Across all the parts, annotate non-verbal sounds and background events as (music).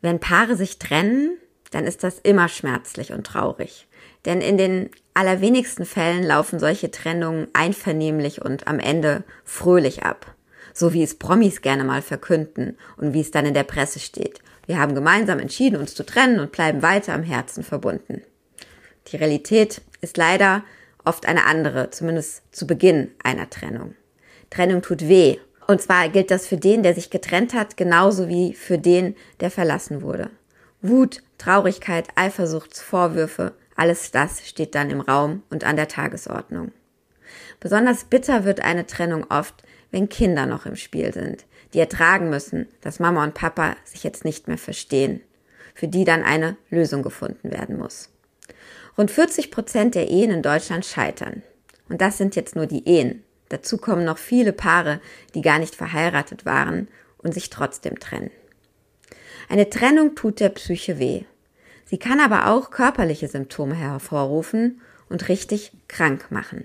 Wenn Paare sich trennen, dann ist das immer schmerzlich und traurig. Denn in den allerwenigsten Fällen laufen solche Trennungen einvernehmlich und am Ende fröhlich ab. So wie es Promis gerne mal verkünden und wie es dann in der Presse steht. Wir haben gemeinsam entschieden, uns zu trennen und bleiben weiter am Herzen verbunden. Die Realität ist leider oft eine andere, zumindest zu Beginn einer Trennung. Trennung tut weh. Und zwar gilt das für den, der sich getrennt hat, genauso wie für den, der verlassen wurde. Wut, Traurigkeit, Eifersucht, Vorwürfe, alles das steht dann im Raum und an der Tagesordnung. Besonders bitter wird eine Trennung oft, wenn Kinder noch im Spiel sind, die ertragen müssen, dass Mama und Papa sich jetzt nicht mehr verstehen, für die dann eine Lösung gefunden werden muss. Rund 40 Prozent der Ehen in Deutschland scheitern. Und das sind jetzt nur die Ehen. Dazu kommen noch viele Paare, die gar nicht verheiratet waren und sich trotzdem trennen. Eine Trennung tut der Psyche weh. Sie kann aber auch körperliche Symptome hervorrufen und richtig krank machen.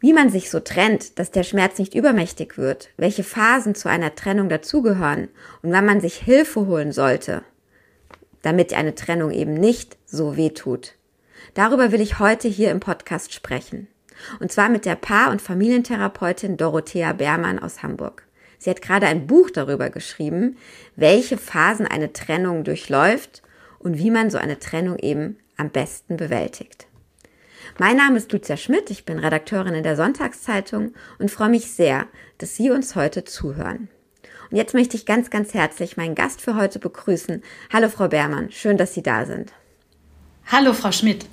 Wie man sich so trennt, dass der Schmerz nicht übermächtig wird, welche Phasen zu einer Trennung dazugehören und wann man sich Hilfe holen sollte, damit eine Trennung eben nicht so weh tut. Darüber will ich heute hier im Podcast sprechen. Und zwar mit der Paar- und Familientherapeutin Dorothea Beermann aus Hamburg. Sie hat gerade ein Buch darüber geschrieben, welche Phasen eine Trennung durchläuft und wie man so eine Trennung eben am besten bewältigt. Mein Name ist Lucia Schmidt, ich bin Redakteurin in der Sonntagszeitung und freue mich sehr, dass Sie uns heute zuhören. Und jetzt möchte ich ganz, ganz herzlich meinen Gast für heute begrüßen. Hallo Frau Beermann, schön, dass Sie da sind. Hallo Frau Schmidt.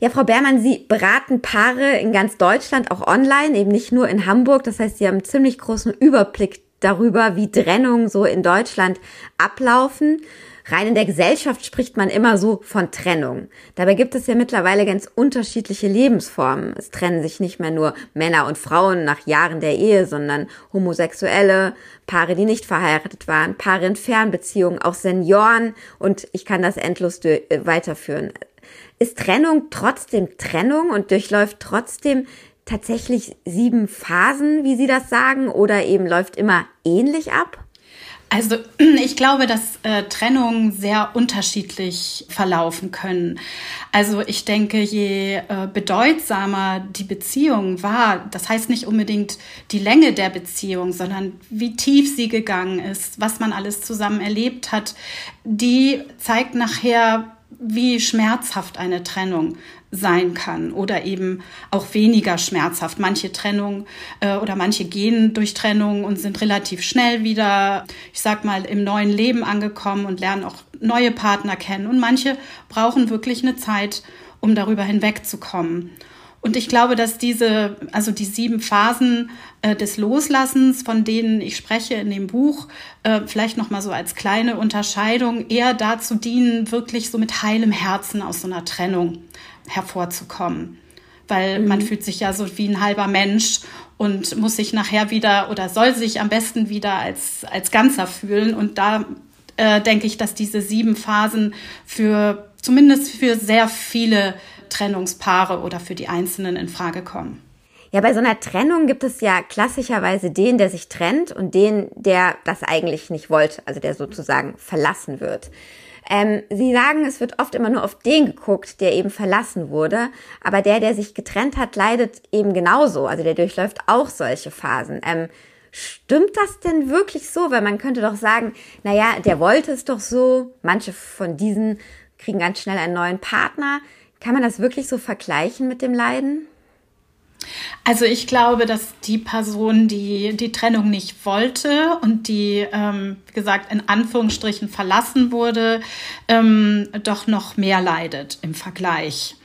Ja, Frau Beermann, Sie beraten Paare in ganz Deutschland, auch online, eben nicht nur in Hamburg. Das heißt, Sie haben einen ziemlich großen Überblick darüber, wie Trennungen so in Deutschland ablaufen. Rein in der Gesellschaft spricht man immer so von Trennung. Dabei gibt es ja mittlerweile ganz unterschiedliche Lebensformen. Es trennen sich nicht mehr nur Männer und Frauen nach Jahren der Ehe, sondern Homosexuelle, Paare, die nicht verheiratet waren, Paare in Fernbeziehungen, auch Senioren und ich kann das endlos äh, weiterführen. Ist Trennung trotzdem Trennung und durchläuft trotzdem tatsächlich sieben Phasen, wie Sie das sagen, oder eben läuft immer ähnlich ab? Also (clears throat) ich glaube, dass äh, Trennungen sehr unterschiedlich verlaufen können. Also ich denke, je äh, bedeutsamer die Beziehung war, das heißt nicht unbedingt die Länge der Beziehung, sondern wie tief sie gegangen ist, was man alles zusammen erlebt hat, die zeigt nachher, wie schmerzhaft eine Trennung sein kann oder eben auch weniger schmerzhaft. Manche Trennungen äh, oder manche gehen durch Trennung und sind relativ schnell wieder, ich sag mal, im neuen Leben angekommen und lernen auch neue Partner kennen. Und manche brauchen wirklich eine Zeit, um darüber hinwegzukommen. Und ich glaube, dass diese, also die sieben Phasen äh, des Loslassens, von denen ich spreche in dem Buch, äh, vielleicht nochmal so als kleine Unterscheidung, eher dazu dienen, wirklich so mit heilem Herzen aus so einer Trennung hervorzukommen. Weil mhm. man fühlt sich ja so wie ein halber Mensch und muss sich nachher wieder oder soll sich am besten wieder als, als Ganzer fühlen. Und da äh, denke ich, dass diese sieben Phasen für zumindest für sehr viele Trennungspaare oder für die Einzelnen in Frage kommen. Ja, bei so einer Trennung gibt es ja klassischerweise den, der sich trennt und den, der das eigentlich nicht wollte, also der sozusagen verlassen wird. Ähm, Sie sagen, es wird oft immer nur auf den geguckt, der eben verlassen wurde, aber der, der sich getrennt hat, leidet eben genauso. Also der durchläuft auch solche Phasen. Ähm, stimmt das denn wirklich so? Weil man könnte doch sagen, naja, der wollte es doch so. Manche von diesen kriegen ganz schnell einen neuen Partner. Kann man das wirklich so vergleichen mit dem Leiden? Also ich glaube, dass die Person, die die Trennung nicht wollte und die, ähm, wie gesagt, in Anführungsstrichen verlassen wurde, ähm, doch noch mehr leidet im Vergleich.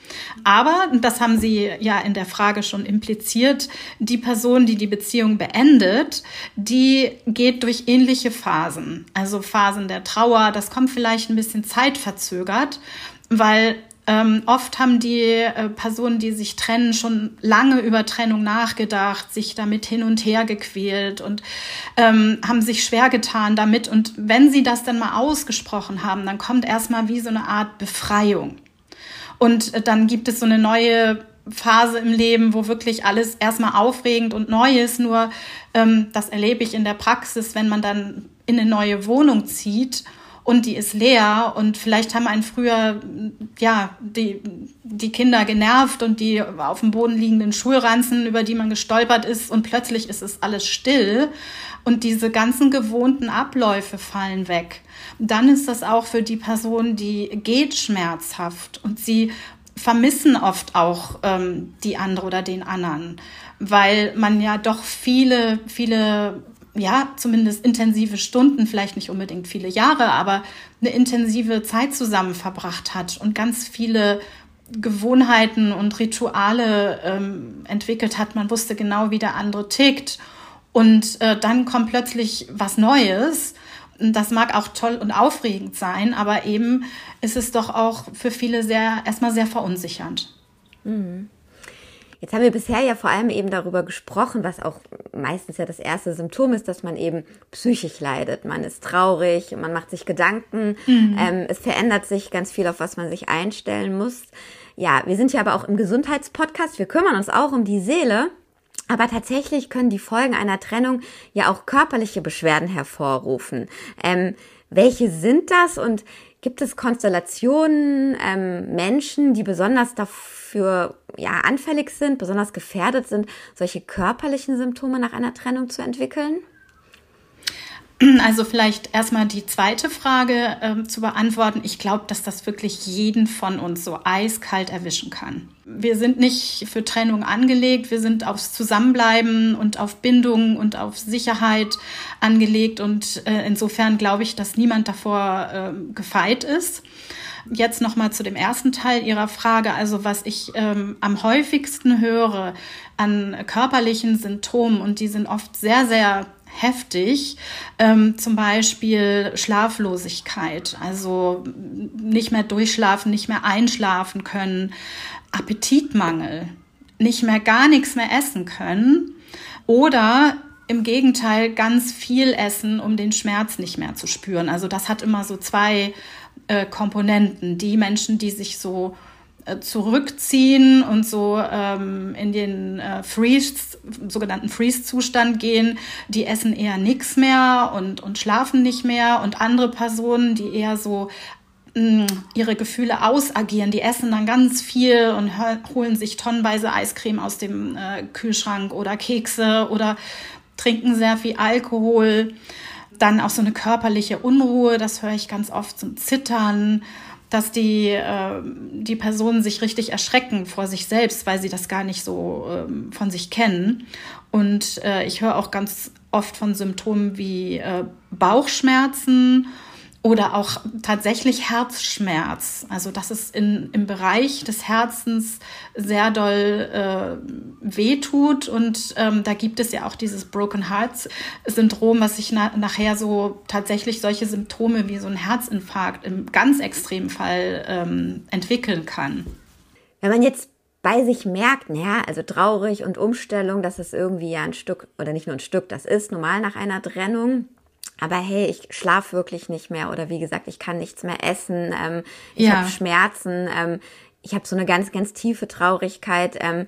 Aber, das haben Sie ja in der Frage schon impliziert, die Person, die die Beziehung beendet, die geht durch ähnliche Phasen. Also Phasen der Trauer, das kommt vielleicht ein bisschen zeitverzögert, weil ähm, oft haben die äh, Personen, die sich trennen, schon lange über Trennung nachgedacht, sich damit hin und her gequält und ähm, haben sich schwer getan damit. Und wenn sie das dann mal ausgesprochen haben, dann kommt erstmal wie so eine Art Befreiung. Und äh, dann gibt es so eine neue Phase im Leben, wo wirklich alles erstmal aufregend und neu ist. Nur ähm, das erlebe ich in der Praxis, wenn man dann in eine neue Wohnung zieht und die ist leer und vielleicht haben einen früher ja die die Kinder genervt und die auf dem Boden liegenden Schulranzen, über die man gestolpert ist und plötzlich ist es alles still und diese ganzen gewohnten Abläufe fallen weg. Dann ist das auch für die Person, die geht schmerzhaft und sie vermissen oft auch ähm, die andere oder den anderen, weil man ja doch viele, viele ja, zumindest intensive Stunden, vielleicht nicht unbedingt viele Jahre, aber eine intensive Zeit zusammen verbracht hat und ganz viele Gewohnheiten und Rituale ähm, entwickelt hat. Man wusste genau, wie der andere tickt. Und äh, dann kommt plötzlich was Neues. Das mag auch toll und aufregend sein, aber eben ist es doch auch für viele sehr, erstmal sehr verunsichernd. Mhm. Jetzt haben wir bisher ja vor allem eben darüber gesprochen, was auch meistens ja das erste Symptom ist, dass man eben psychisch leidet. Man ist traurig, man macht sich Gedanken, mhm. ähm, es verändert sich ganz viel, auf was man sich einstellen muss. Ja, wir sind ja aber auch im Gesundheitspodcast, wir kümmern uns auch um die Seele. Aber tatsächlich können die Folgen einer Trennung ja auch körperliche Beschwerden hervorrufen. Ähm, welche sind das und gibt es Konstellationen, ähm, Menschen, die besonders dafür für ja, anfällig sind, besonders gefährdet sind, solche körperlichen Symptome nach einer Trennung zu entwickeln? (clears throat) Also vielleicht erstmal die zweite Frage äh, zu beantworten. Ich glaube, dass das wirklich jeden von uns so eiskalt erwischen kann. Wir sind nicht für Trennung angelegt, wir sind aufs Zusammenbleiben und auf Bindung und auf Sicherheit angelegt und äh, insofern glaube ich, dass niemand davor äh, gefeit ist. Jetzt noch mal zu dem ersten Teil Ihrer Frage. Also was ich ähm, am häufigsten höre an körperlichen Symptomen und die sind oft sehr, sehr heftig. Ähm, zum Beispiel Schlaflosigkeit, also nicht mehr durchschlafen, nicht mehr einschlafen können, Appetitmangel, nicht mehr gar nichts mehr essen können oder im Gegenteil ganz viel essen, um den Schmerz nicht mehr zu spüren. Also das hat immer so zwei äh, Komponenten. Die Menschen, die sich so zurückziehen und so ähm, in den äh, Freeze, sogenannten Freeze-Zustand gehen, die essen eher nichts mehr und, und schlafen nicht mehr. Und andere Personen, die eher so mh, mm, ihre Gefühle ausagieren, die essen dann ganz viel und holen sich tonnenweise Eiscreme aus dem äh, Kühlschrank oder Kekse oder trinken sehr viel Alkohol. Dann auch so eine körperliche Unruhe, das höre ich ganz oft, ein Zittern, dass die, äh, die Personen sich richtig erschrecken vor sich selbst, weil sie das gar nicht so äh, von sich kennen. Und äh, ich höre auch ganz oft von Symptomen wie äh, Bauchschmerzen oder auch tatsächlich Herzschmerz. Also das ist in, im Bereich des Herzens sehr doll äh, wehtut. Und ähm, da gibt es ja auch dieses Broken Hearts Syndrom, was sich na nachher so tatsächlich solche Symptome wie so ein Herzinfarkt im ganz extremen Fall ähm, entwickeln kann. Wenn man jetzt bei sich merkt, naja, also traurig und Umstellung, das ist irgendwie ja ein Stück, oder nicht nur ein Stück, das ist normal nach einer Trennung aber hey, ich schlafe wirklich nicht mehr oder wie gesagt, ich kann nichts mehr essen, ähm, ich ja. habe Schmerzen, ähm, ich habe so eine ganz, ganz tiefe Traurigkeit. Ähm,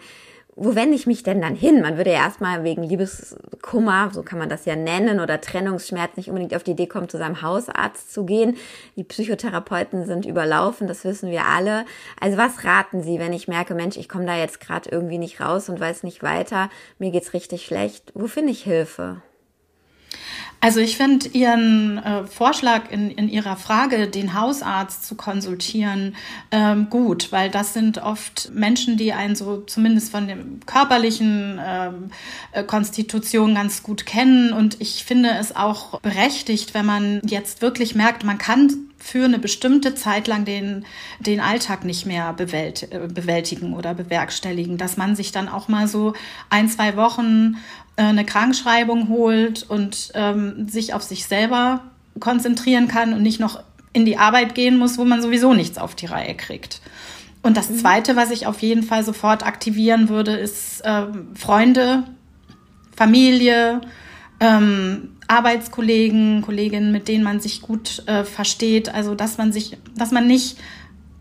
wo wende ich mich denn dann hin? Man würde ja erstmal wegen Liebeskummer, so kann man das ja nennen, oder Trennungsschmerz nicht unbedingt auf die Idee kommen, zu seinem Hausarzt zu gehen. Die Psychotherapeuten sind überlaufen, das wissen wir alle. Also was raten Sie, wenn ich merke, Mensch, ich komme da jetzt gerade irgendwie nicht raus und weiß nicht weiter, mir geht's richtig schlecht. Wo finde ich Hilfe? Also ich finde Ihren äh, Vorschlag in, in Ihrer Frage, den Hausarzt zu konsultieren, ähm, gut, weil das sind oft Menschen, die einen so zumindest von der körperlichen ähm, äh, Konstitution ganz gut kennen. Und ich finde es auch berechtigt, wenn man jetzt wirklich merkt, man kann für eine bestimmte Zeit lang den, den Alltag nicht mehr bewältigen oder bewerkstelligen, dass man sich dann auch mal so ein, zwei Wochen äh, eine Krankschreibung holt und ähm, sich auf sich selber konzentrieren kann und nicht noch in die Arbeit gehen muss, wo man sowieso nichts auf die Reihe kriegt. Und das mhm. Zweite, was ich auf jeden Fall sofort aktivieren würde, ist ähm, Freunde, Familie, ähm, Arbeitskollegen, Kolleginnen, mit denen man sich gut äh, versteht. Also dass man sich, dass man nicht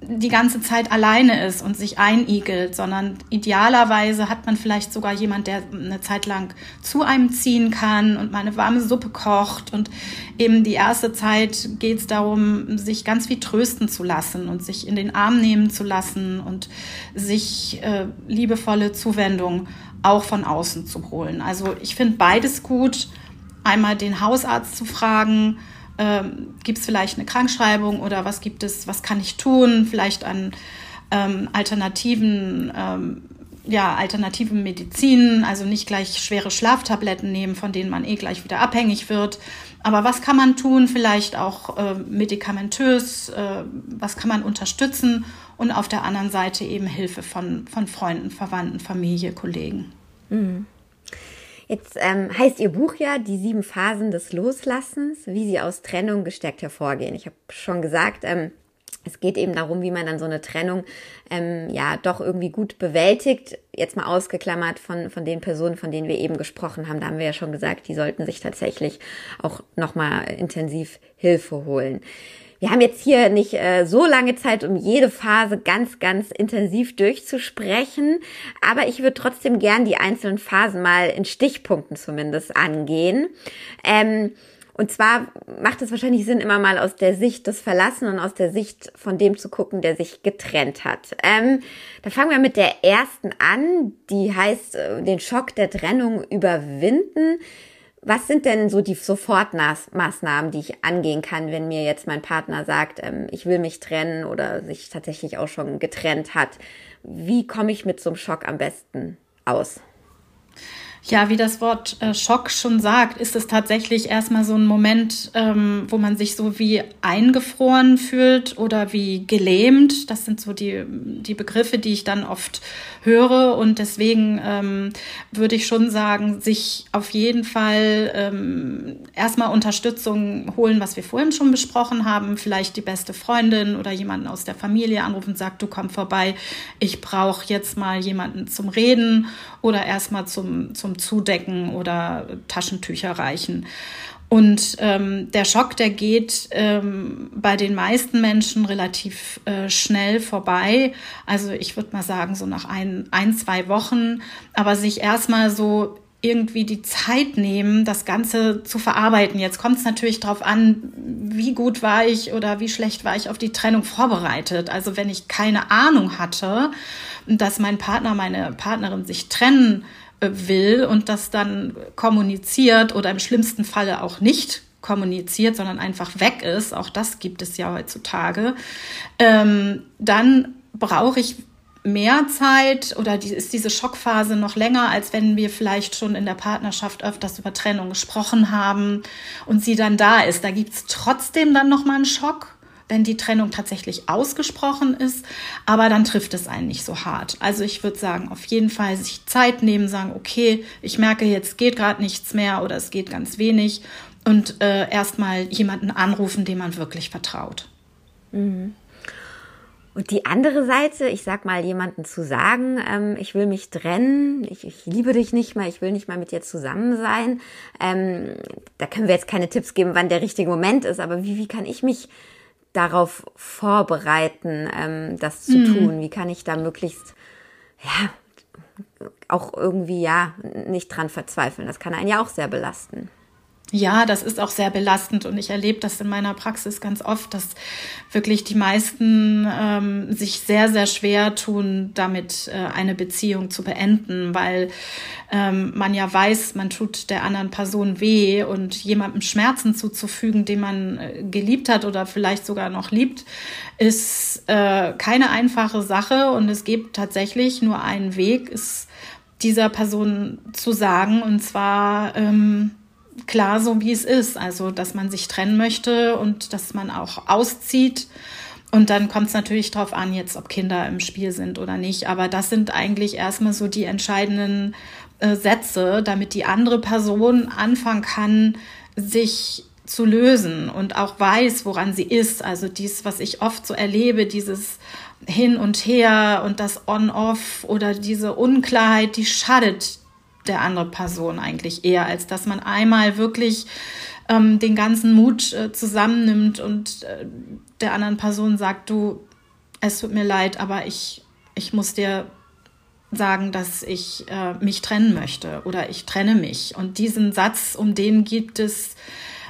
die ganze Zeit alleine ist und sich einigelt, sondern idealerweise hat man vielleicht sogar jemand, der eine Zeit lang zu einem ziehen kann und mal eine warme Suppe kocht. Und eben die erste Zeit geht es darum, sich ganz viel trösten zu lassen und sich in den Arm nehmen zu lassen und sich äh, liebevolle Zuwendung auch von außen zu holen. Also ich finde beides gut. Einmal den Hausarzt zu fragen, ähm, gibt es vielleicht eine Krankschreibung oder was gibt es, was kann ich tun, vielleicht an ähm, alternativen, ähm, ja, alternativen Medizinen, also nicht gleich schwere Schlaftabletten nehmen, von denen man eh gleich wieder abhängig wird. Aber was kann man tun, vielleicht auch äh, medikamentös, äh, was kann man unterstützen und auf der anderen Seite eben Hilfe von, von Freunden, Verwandten, Familie, Kollegen. Mhm. Jetzt ähm, heißt Ihr Buch ja Die sieben Phasen des Loslassens, wie Sie aus Trennung gestärkt hervorgehen. Ich habe schon gesagt, ähm, es geht eben darum, wie man dann so eine Trennung ähm, ja doch irgendwie gut bewältigt. Jetzt mal ausgeklammert von, von den Personen, von denen wir eben gesprochen haben. Da haben wir ja schon gesagt, die sollten sich tatsächlich auch nochmal intensiv Hilfe holen. Wir haben jetzt hier nicht äh, so lange Zeit, um jede Phase ganz, ganz intensiv durchzusprechen, aber ich würde trotzdem gern die einzelnen Phasen mal in Stichpunkten zumindest angehen. Ähm, und zwar macht es wahrscheinlich Sinn, immer mal aus der Sicht des Verlassenen und aus der Sicht von dem zu gucken, der sich getrennt hat. Ähm, da fangen wir mit der ersten an, die heißt, äh, den Schock der Trennung überwinden. Was sind denn so die Sofortmaßnahmen, die ich angehen kann, wenn mir jetzt mein Partner sagt, ähm, ich will mich trennen oder sich tatsächlich auch schon getrennt hat? Wie komme ich mit so einem Schock am besten aus? Ja, wie das Wort äh, Schock schon sagt, ist es tatsächlich erstmal so ein Moment, ähm, wo man sich so wie eingefroren fühlt oder wie gelähmt. Das sind so die, die Begriffe, die ich dann oft höre. Und deswegen ähm, würde ich schon sagen, sich auf jeden Fall ähm, erstmal Unterstützung holen, was wir vorhin schon besprochen haben. Vielleicht die beste Freundin oder jemanden aus der Familie anrufen und sagt, du komm vorbei, ich brauche jetzt mal jemanden zum Reden oder erstmal zum, zum Zudecken oder Taschentücher reichen. Und ähm, der Schock, der geht ähm, bei den meisten Menschen relativ äh, schnell vorbei. Also ich würde mal sagen, so nach ein, ein, zwei Wochen, aber sich erstmal so irgendwie die Zeit nehmen, das Ganze zu verarbeiten. Jetzt kommt es natürlich darauf an, wie gut war ich oder wie schlecht war ich auf die Trennung vorbereitet. Also wenn ich keine Ahnung hatte, dass mein Partner, meine Partnerin sich trennen will und das dann kommuniziert oder im schlimmsten Falle auch nicht kommuniziert, sondern einfach weg ist, auch das gibt es ja heutzutage, ähm, dann brauche ich mehr Zeit oder die, ist diese Schockphase noch länger, als wenn wir vielleicht schon in der Partnerschaft öfters über Trennung gesprochen haben und sie dann da ist. Da gibt's trotzdem dann nochmal einen Schock, wenn die Trennung tatsächlich ausgesprochen ist, aber dann trifft es einen nicht so hart. Also ich würde sagen, auf jeden Fall sich Zeit nehmen, sagen, okay, ich merke, jetzt geht gerade nichts mehr oder es geht ganz wenig und äh, erstmal jemanden anrufen, dem man wirklich vertraut. Mhm. Und die andere Seite, ich sag mal, jemanden zu sagen, ähm, ich will mich trennen, ich, ich, liebe dich nicht mehr, ich will nicht mal mit dir zusammen sein. Ähm, da können wir jetzt keine Tipps geben, wann der richtige Moment ist, aber wie, wie kann ich mich darauf vorbereiten, ähm, das zu mhm. tun? Wie kann ich da möglichst, ja, auch irgendwie, ja, nicht dran verzweifeln? Das kann einen ja auch sehr belasten. Ja, das ist auch sehr belastend und ich erlebe das in meiner Praxis ganz oft, dass wirklich die meisten ähm, sich sehr, sehr schwer tun, damit äh, eine Beziehung zu beenden, weil ähm, man ja weiß, man tut der anderen Person weh und jemandem Schmerzen zuzufügen, den man äh, geliebt hat oder vielleicht sogar noch liebt, ist äh, keine einfache Sache und es gibt tatsächlich nur einen Weg, es dieser Person zu sagen und zwar ähm, klar so, wie es ist. Also, dass man sich trennen möchte und dass man auch auszieht. Und dann kommt es natürlich darauf an, jetzt, ob Kinder im Spiel sind oder nicht. Aber das sind eigentlich erstmal so die entscheidenden äh, Sätze, damit die andere Person anfangen kann, sich zu lösen und auch weiß, woran sie ist. Also dies, was ich oft so erlebe, dieses Hin und Her und das On-Off oder diese Unklarheit, die schadet der andere Person eigentlich eher, als dass man einmal wirklich ähm, den ganzen Mut äh, zusammennimmt und äh, der anderen Person sagt, du, es tut mir leid, aber ich, ich muss dir sagen, dass ich äh, mich trennen möchte oder ich trenne mich. Und diesen Satz, um den gibt es,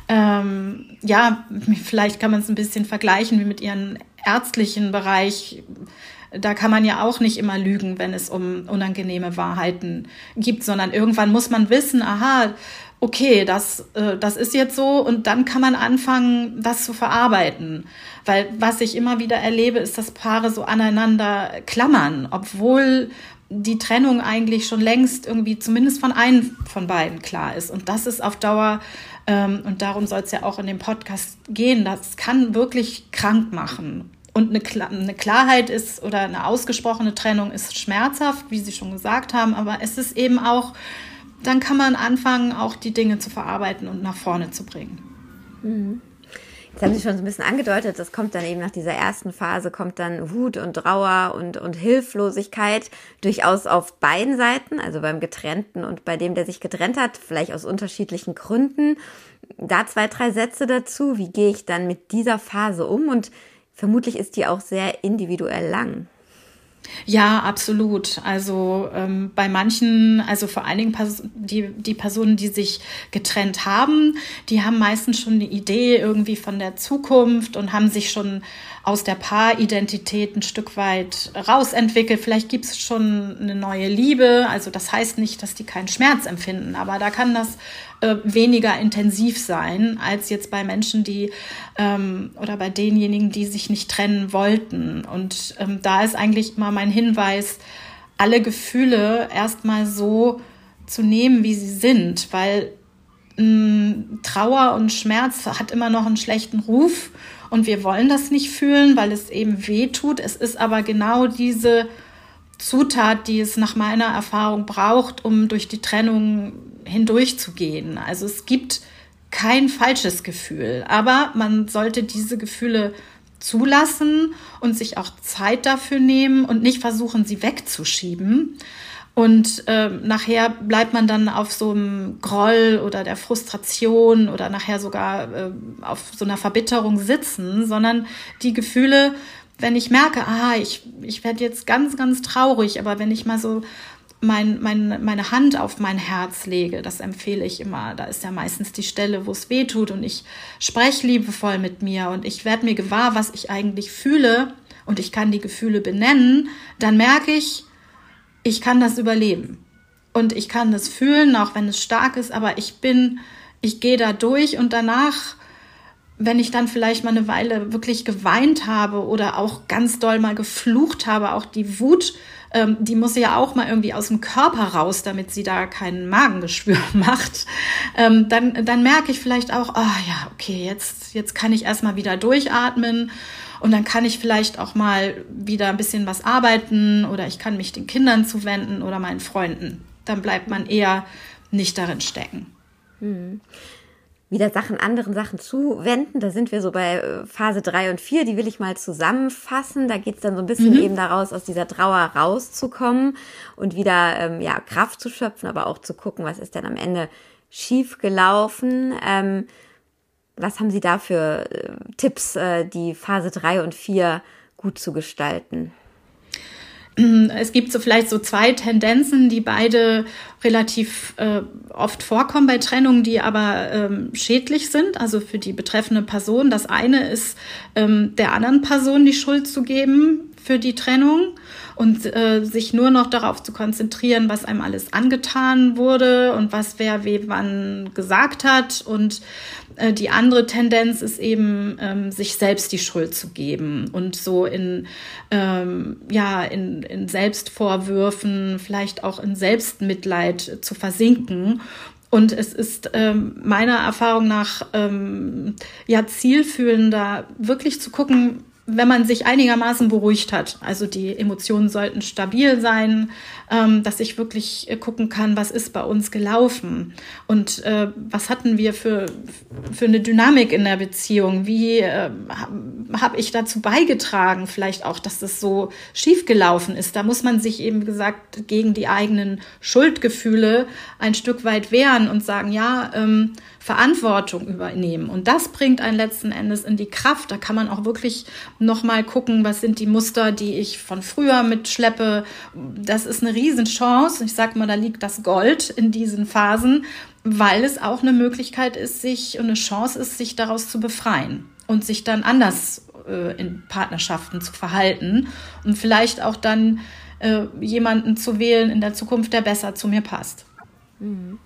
ähm, ja, (laughs) vielleicht kann man es ein bisschen vergleichen wie mit ihrem ärztlichen Bereich da kann man ja auch nicht immer lügen, wenn es um unangenehme Wahrheiten gibt, sondern irgendwann muss man wissen, aha, okay, das, äh, das ist jetzt so und dann kann man anfangen, das zu verarbeiten. Weil was ich immer wieder erlebe, ist, dass Paare so aneinander klammern, obwohl die Trennung eigentlich schon längst irgendwie zumindest von einem von beiden klar ist. Und das ist auf Dauer, ähm, und darum soll es ja auch in dem Podcast gehen, das kann wirklich krank machen. Und eine, eine Klarheit ist oder eine ausgesprochene Trennung ist schmerzhaft, wie Sie schon gesagt haben, aber es ist eben auch, dann kann man anfangen, auch die Dinge zu verarbeiten und nach vorne zu bringen. Mhm. Jetzt haben Sie schon so ein bisschen angedeutet, das kommt dann eben nach dieser ersten Phase, kommt dann Wut und Trauer und, und Hilflosigkeit durchaus auf beiden Seiten, also beim Getrennten und bei dem, der sich getrennt hat, vielleicht aus unterschiedlichen Gründen. Da zwei, drei Sätze dazu. Wie gehe ich dann mit dieser Phase um und vermutlich ist die auch sehr individuell lang. Ja, absolut. Also ähm, bei manchen, also vor allen Dingen Pers die, die Personen, die sich getrennt haben, die haben meistens schon eine Idee irgendwie von der Zukunft und haben sich schon aus der Paaridentität ein Stück weit rausentwickelt. Vielleicht gibt es schon eine neue Liebe. Also das heißt nicht, dass die keinen Schmerz empfinden, aber da kann das äh, weniger intensiv sein als jetzt bei Menschen, die ähm, oder bei denjenigen, die sich nicht trennen wollten. Und ähm, da ist eigentlich immer mein Hinweis, alle Gefühle erstmal so zu nehmen, wie sie sind, weil mh, mm, Trauer und Schmerz hat immer noch einen schlechten Ruf und wir wollen das nicht fühlen, weil es eben weh tut. Es ist aber genau diese Zutat, die es nach meiner Erfahrung braucht, um durch die Trennung hindurchzugehen. Also es gibt kein falsches Gefühl, aber man sollte diese Gefühle zulassen und sich auch Zeit dafür nehmen und nicht versuchen, sie wegzuschieben. Und äh, nachher bleibt man dann auf so einem Groll oder der Frustration oder nachher sogar äh, auf so einer Verbitterung sitzen, sondern die Gefühle, wenn ich merke, ah, ich, ich werde jetzt ganz, ganz traurig, aber wenn ich mal so mein, mein, meine Hand auf mein Herz lege, das empfehle ich immer. Da ist ja meistens die Stelle, wo es weh tut und ich spreche liebevoll mit mir und ich werde mir gewahr, was ich eigentlich fühle und ich kann die Gefühle benennen, dann merke ich, ich kann das überleben. Und ich kann das fühlen, auch wenn es stark ist, aber ich bin, ich gehe da durch und danach, wenn ich dann vielleicht mal eine Weile wirklich geweint habe oder auch ganz doll mal geflucht habe, auch die Wut, ähm, die muss ja auch mal irgendwie aus dem Körper raus, damit sie da kein Magengeschwür (laughs) macht, ähm, dann, dann merke ich vielleicht auch, oh, ja, okay, jetzt, jetzt kann ich erstmal wieder durchatmen und dann kann ich vielleicht auch mal wieder ein bisschen was arbeiten oder ich kann mich den Kindern zuwenden oder meinen Freunden. Dann bleibt man eher nicht darin stecken. Hm. Wieder Sachen, anderen Sachen zuwenden. Da sind wir so bei äh, Phase 3 und 4. Die will ich mal zusammenfassen. Da geht es dann so ein bisschen mhm. eben daraus, aus dieser Trauer rauszukommen und wieder ähm, ja, Kraft zu schöpfen, aber auch zu gucken, was ist denn am Ende schief gelaufen. Ähm, was haben Sie da für äh, Tipps, äh, die Phase 3 und 4 gut zu gestalten? (clears throat) Es gibt so vielleicht so zwei Tendenzen, die beide relativ äh, oft vorkommen bei Trennungen, die aber ähm, schädlich sind, also für die betreffende Person. Das eine ist, ähm, der anderen Person die Schuld zu geben für die Trennung und äh, sich nur noch darauf zu konzentrieren, was einem alles angetan wurde und was wer wie wann gesagt hat. Und äh, die andere Tendenz ist eben, ähm, sich selbst die Schuld zu geben und so in, ähm, ja, in, in Selbstvorwürfen, vielleicht auch in Selbstmitleid zu versinken. Und es ist ähm, meiner Erfahrung nach ähm, ja zielführender, wirklich zu gucken, wenn man sich einigermaßen beruhigt hat. Also die Emotionen sollten stabil sein, ähm, dass ich wirklich äh, gucken kann, was ist bei uns gelaufen und äh, was hatten wir für, für eine Dynamik in der Beziehung, wie äh, habe ich dazu beigetragen, vielleicht auch, dass das so schief gelaufen ist. Da muss man sich eben gesagt gegen die eigenen Schuldgefühle ein Stück weit wehren und sagen, ja, ähm, Verantwortung übernehmen. Und das bringt einen letzten Endes in die Kraft. Da kann man auch wirklich nochmal gucken, was sind die Muster, die ich von früher mitschleppe. Das ist eine Riesenchance. Ich sage mal, da liegt das Gold in diesen Phasen, weil es auch eine Möglichkeit ist, sich und eine Chance ist, sich daraus zu befreien und sich dann anders äh, in Partnerschaften zu verhalten und vielleicht auch dann äh, jemanden zu wählen in der Zukunft, der besser zu mir passt. Mhm.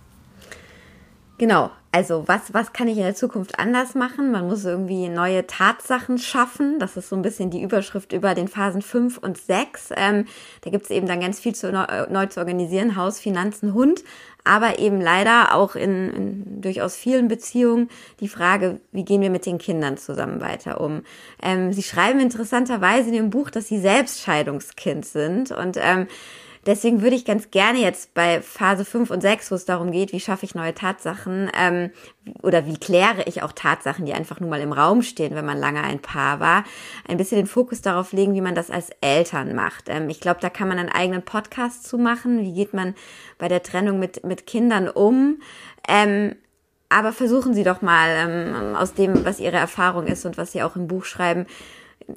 Genau, also was, was kann ich in der Zukunft anders machen? Man muss irgendwie neue Tatsachen schaffen. Das ist so ein bisschen die Überschrift über den Phasen 5 und 6. Ähm, da gibt es eben dann ganz viel zu neu, äh, neu, zu organisieren, Haus, Finanzen, Hund. Aber eben leider auch in, in durchaus vielen Beziehungen die Frage, wie gehen wir mit den Kindern zusammen weiter um? Ähm, sie schreiben interessanterweise in dem Buch, dass sie selbst Scheidungskind sind und ähm, Deswegen würde ich ganz gerne jetzt bei Phase 5 und 6, wo es darum geht, wie schaffe ich neue Tatsachen ähm, oder wie kläre ich auch Tatsachen, die einfach nur mal im Raum stehen, wenn man lange ein Paar war, ein bisschen den Fokus darauf legen, wie man das als Eltern macht. Ähm, ich glaube, da kann man einen eigenen Podcast zu machen. Wie geht man bei der Trennung mit, mit Kindern um? Ähm, aber versuchen Sie doch mal ähm, aus dem, was Ihre Erfahrung ist und was Sie auch im Buch schreiben,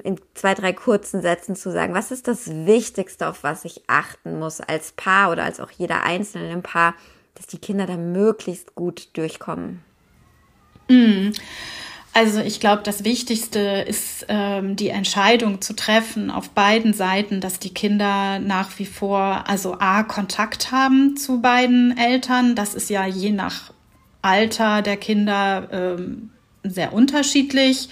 in zwei, drei kurzen Sätzen zu sagen, was ist das Wichtigste, auf was ich achten muss als Paar oder als auch jeder Einzelne im Paar, dass die Kinder da möglichst gut durchkommen? Mm. Also ich glaube, das Wichtigste ist ähm, die Entscheidung zu treffen auf beiden Seiten, dass die Kinder nach wie vor also a Kontakt haben zu beiden Eltern. Das ist ja je nach Alter der Kinder ähm, sehr unterschiedlich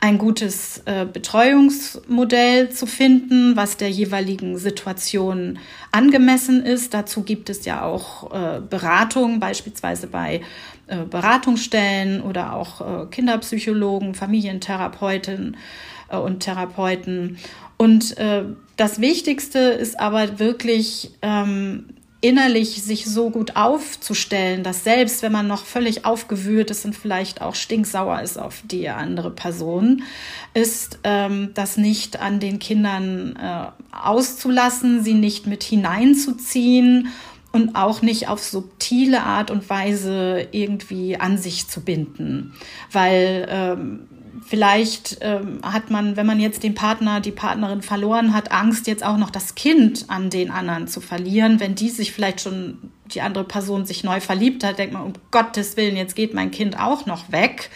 ein gutes äh, Betreuungsmodell zu finden, was der jeweiligen Situation angemessen ist. Dazu gibt es ja auch äh, Beratung, beispielsweise bei äh, Beratungsstellen oder auch äh, Kinderpsychologen, Familientherapeuten äh, und Therapeuten. Und äh, das Wichtigste ist aber wirklich ähm, innerlich sich so gut aufzustellen, dass selbst wenn man noch völlig aufgewühlt ist und vielleicht auch stinksauer ist auf die andere Person, ist ähm, das nicht an den Kindern äh, auszulassen, sie nicht mit hineinzuziehen und auch nicht auf subtile Art und Weise irgendwie an sich zu binden, weil ähm, Vielleicht ähm, hat man, wenn man jetzt den Partner, die Partnerin verloren hat, Angst, jetzt auch noch das Kind an den anderen zu verlieren. Wenn die sich vielleicht schon, die andere Person sich neu verliebt hat, denkt man, um Gottes Willen, jetzt geht mein Kind auch noch weg.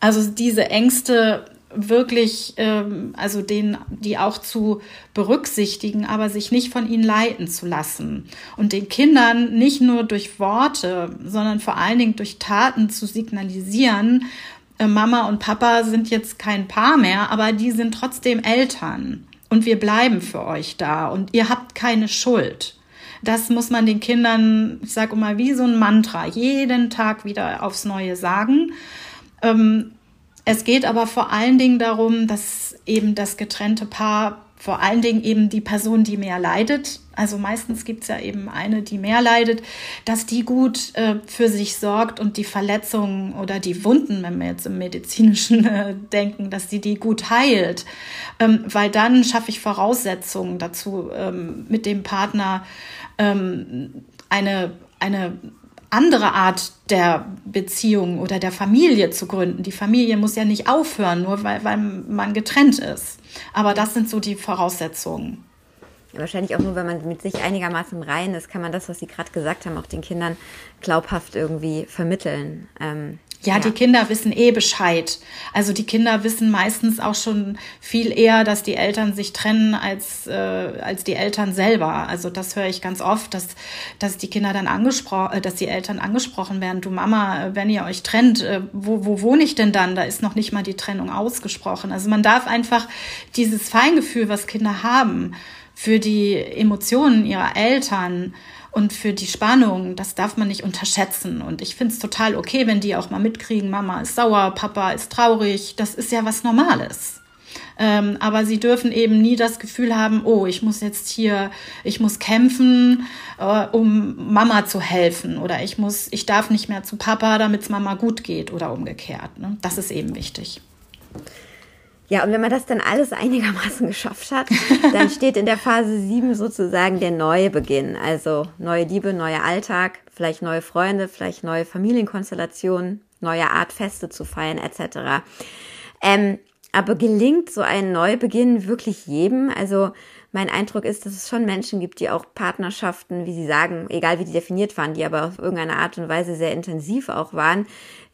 Also diese Ängste wirklich, ähm, also den, die auch zu berücksichtigen, aber sich nicht von ihnen leiten zu lassen und den Kindern nicht nur durch Worte, sondern vor allen Dingen durch Taten zu signalisieren, Mama und Papa sind jetzt kein Paar mehr, aber die sind trotzdem Eltern und wir bleiben für euch da und ihr habt keine Schuld. Das muss man den Kindern, ich sage immer, wie so ein Mantra, jeden Tag wieder aufs Neue sagen. Ähm, es geht aber vor allen Dingen darum, dass eben das getrennte Paar vor allen Dingen eben die Person, die mehr leidet, also meistens gibt es ja eben eine, die mehr leidet, dass die gut äh, für sich sorgt und die Verletzungen oder die Wunden, wenn wir jetzt im medizinischen äh, denken, dass die die gut heilt, ähm, weil dann schaffe ich Voraussetzungen dazu, ähm, mit dem Partner ähm, eine, eine andere Art der Beziehung oder der Familie zu gründen. Die Familie muss ja nicht aufhören, nur weil, weil man getrennt ist. Aber das sind so die Voraussetzungen. wahrscheinlich auch nur, wenn man mit sich einigermaßen im Reinen ist, kann man das, was Sie gerade gesagt haben, auch den Kindern glaubhaft irgendwie vermitteln. Ähm, ja, ja, die Kinder wissen eh Bescheid. Also die Kinder wissen meistens auch schon viel eher, dass die Eltern sich trennen als, äh, als die Eltern selber. Also das höre ich ganz oft, dass, dass die Kinder dann angesprochen, äh, dass die Eltern angesprochen werden. Du Mama, äh, wenn ihr euch trennt, äh, wo, wo wohne ich denn dann? Da ist noch nicht mal die Trennung ausgesprochen. Also man darf einfach dieses Feingefühl, was Kinder haben, für die Emotionen ihrer Eltern, und für die Spannung, das darf man nicht unterschätzen. Und ich finde es total okay, wenn die auch mal mitkriegen, Mama ist sauer, Papa ist traurig. Das ist ja was Normales. Ähm, aber sie dürfen eben nie das Gefühl haben, oh, ich muss jetzt hier, ich muss kämpfen, äh, um Mama zu helfen. Oder ich muss, ich darf nicht mehr zu Papa, damit es Mama gut geht oder umgekehrt. Ne? Das ist eben wichtig. Ja, und wenn man das dann alles einigermaßen (laughs) geschafft hat, dann steht in der Phase 7 sozusagen der neue Beginn. Also neue Liebe, neuer Alltag, vielleicht neue Freunde, vielleicht neue Familienkonstellationen, neue Art Feste zu feiern etc. Ähm, aber gelingt so ein Neubeginn wirklich jedem? Also mein Eindruck ist, dass es schon Menschen gibt, die auch Partnerschaften, wie Sie sagen, egal wie die definiert waren, die aber auf irgendeine Art und Weise sehr intensiv auch waren,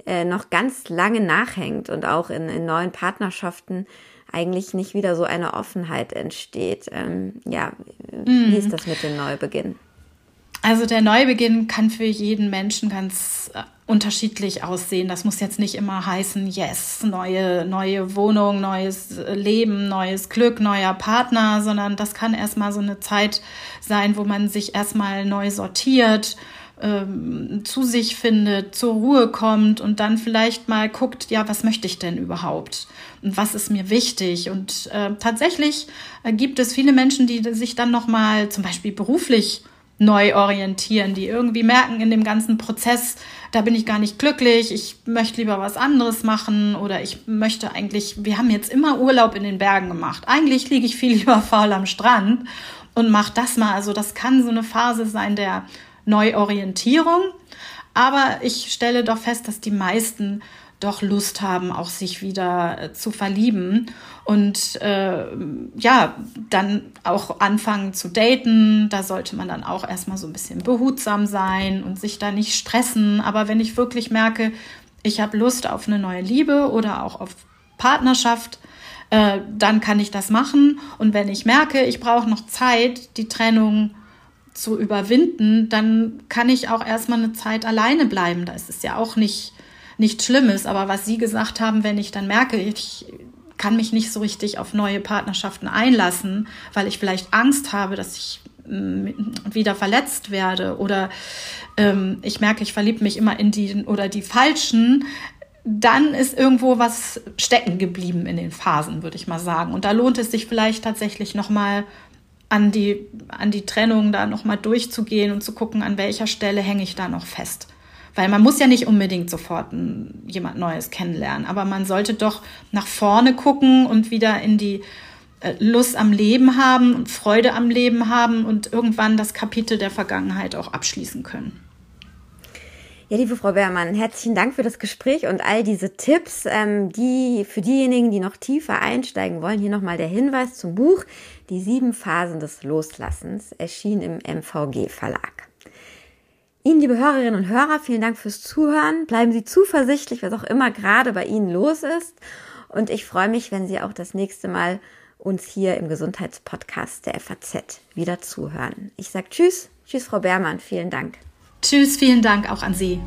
äh, noch ganz lange nachhängt und auch in, in neuen Partnerschaften eigentlich nicht wieder so eine Offenheit entsteht. Ähm, ja, mhm. wie ist das mit dem Neubeginn? Also der Neubeginn kann für jeden Menschen ganz äh, unterschiedlich aussehen. Das muss jetzt nicht immer heißen, yes, neue, neue Wohnung, neues Leben, neues Glück, neuer Partner, sondern das kann erstmal so eine Zeit sein, wo man sich erstmal neu sortiert, ähm, zu sich findet, zur Ruhe kommt und dann vielleicht mal guckt, ja, was möchte ich denn überhaupt? Und was ist mir wichtig? Und äh, tatsächlich äh, gibt es viele Menschen, die sich dann nochmal zum Beispiel beruflich neu orientieren, die irgendwie merken in dem ganzen Prozess, da bin ich gar nicht glücklich, ich möchte lieber was anderes machen oder ich möchte eigentlich, wir haben jetzt immer Urlaub in den Bergen gemacht. Eigentlich liege ich viel (laughs) lieber faul am Strand und mache das mal. Also das kann so eine Phase sein der Neuorientierung. Aber ich stelle doch fest, dass die meisten doch Lust haben, auch sich wieder äh, zu verlieben und äh, ja, dann auch anfangen zu daten. Da sollte man dann auch erstmal so ein bisschen behutsam sein und sich da nicht stressen. Aber wenn ich wirklich merke, ich habe Lust auf eine neue Liebe oder auch auf Partnerschaft, äh, dann kann ich das machen. Und wenn ich merke, ich brauche noch Zeit, die Trennung zu überwinden, dann kann ich auch erstmal eine Zeit alleine bleiben. Da ist es ja auch nicht nichts Schlimmes. Aber was Sie gesagt haben, wenn ich dann merke, ich kann mich nicht so richtig auf neue Partnerschaften einlassen, weil ich vielleicht Angst habe, dass ich mm, wieder verletzt werde oder ähm, ich merke, ich verliebe mich immer in die oder die falschen, dann ist irgendwo was stecken geblieben in den Phasen, würde ich mal sagen. Und da lohnt es sich vielleicht tatsächlich nochmal an die, an die Trennung da nochmal durchzugehen und zu gucken, an welcher Stelle hänge ich da noch fest. Weil man muss ja nicht unbedingt sofort jemand Neues kennenlernen, aber man sollte doch nach vorne gucken und wieder in die äh, Lust am Leben haben und Freude am Leben haben und irgendwann das Kapitel der Vergangenheit auch abschließen können. Ja, liebe Frau Beermann, herzlichen Dank für das Gespräch und all diese Tipps. Ähm, die für diejenigen, die noch tiefer einsteigen wollen, hier nochmal der Hinweis zum Buch Die sieben Phasen des Loslassens, erschien im MVG Verlag. Ihnen, liebe Hörerinnen und Hörer, vielen Dank fürs Zuhören. Bleiben Sie zuversichtlich, was auch immer gerade bei Ihnen los ist. Und ich freue mich, wenn Sie auch das nächste Mal uns hier im Gesundheitspodcast der FAZ wieder zuhören. Ich sage Tschüss. Tschüss, Frau Beermann. Vielen Dank. Tschüss, vielen Dank auch an Sie.